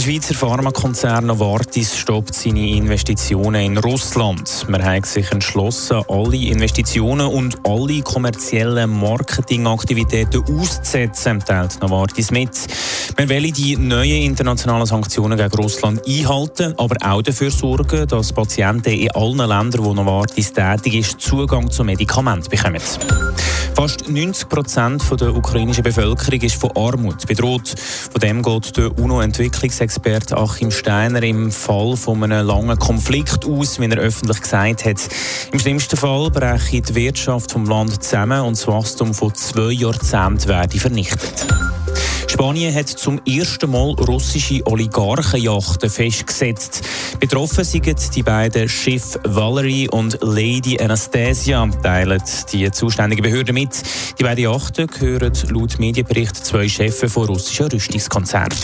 Der Schweizer Pharmakonzern Novartis stoppt seine Investitionen in Russland. Man hat sich entschlossen, alle Investitionen und alle kommerziellen Marketingaktivitäten auszusetzen, teilt Novartis mit. Wir wollen die neuen internationalen Sanktionen gegen Russland einhalten, aber auch dafür sorgen, dass Patienten in allen Ländern, wo Novartis tätig ist, Zugang zu Medikamenten bekommen. Fast 90 Prozent der ukrainischen Bevölkerung ist von Armut bedroht. Von dem geht der UNO-Entwicklungsexperte Achim Steiner im Fall von einem langen Konflikt aus, wie er öffentlich gesagt hat. Im schlimmsten Fall breche die Wirtschaft vom Land zusammen und das Wachstum von zwei Jahrzehnten werde vernichtet. Spanien hat zum ersten Mal russische Oligarchenjachten festgesetzt. Betroffen sind die beiden Schiffe Valerie und Lady Anastasia, teilen die zuständigen Behörden mit. Die beiden Yachten gehören laut Medienbericht zwei Chefs von russischen Rüstungskonzernen.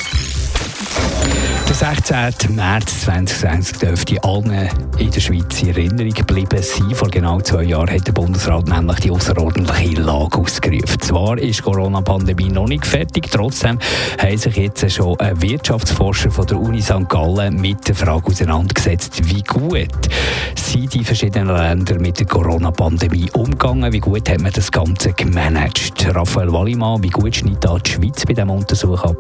Der 16. März 2020 dürfte allen in der Schweiz in Erinnerung geblieben sein. Vor genau zwei Jahren hat der Bundesrat nämlich die außerordentliche Lage ausgerufen. Zwar ist die Corona-Pandemie noch nicht fertig, trotzdem haben sich jetzt schon Wirtschaftsforscher von der Uni St. Gallen mit der Frage auseinandergesetzt, wie gut sind die verschiedenen Länder mit der Corona-Pandemie umgegangen, wie gut hat man das Ganze gemanagt. Raphael Wallimann, wie gut schneidet die Schweiz bei diesem Untersuch ab?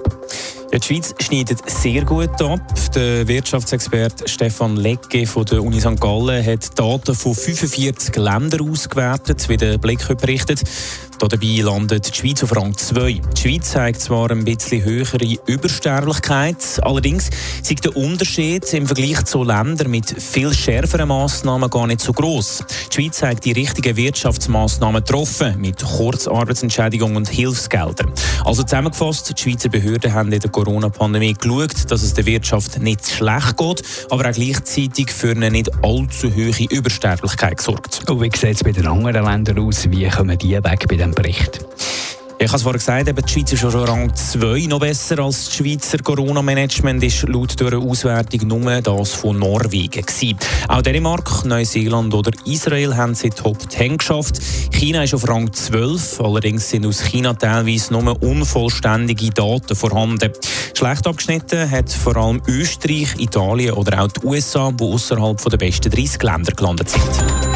Die Schweiz schneidet sehr gut ab. Der Wirtschaftsexperte Stefan Lecke von der Uni St. Gallen hat Daten von 45 Ländern ausgewertet, wie der Blick berichtet. Dabei landet die Schweiz auf Rang 2. Die Schweiz zeigt zwar ein bisschen höhere Übersterblichkeit, allerdings ist der Unterschied im Vergleich zu Ländern mit viel schärferen Massnahmen gar nicht so groß. Die Schweiz zeigt die richtigen Wirtschaftsmaßnahmen getroffen, mit Kurzarbeitsentschädigung und Hilfsgeldern. Also zusammengefasst, die Schweizer Behörden haben in der Corona-Pandemie geschaut, dass es der Wirtschaft nicht schlecht geht, aber auch gleichzeitig für eine nicht allzu hohe Übersterblichkeit gesorgt. Und wie sieht es bei den anderen Ländern aus? Wie kommen die weg bei diesem Bericht? Ich habe es vorhin gesagt, eben die Schweiz ist schon Rang 2 noch besser als das Schweizer Corona-Management ist laut dieser Auswertung nur das von Norwegen gewesen. Auch Dänemark, Neuseeland oder Israel haben sie Top 10 geschafft. China ist auf Rang 12, allerdings sind aus China teilweise nur unvollständige Daten vorhanden. Schlecht abgeschnitten hat vor allem Österreich, Italien oder auch die USA, die außerhalb der besten 30 Länder gelandet sind.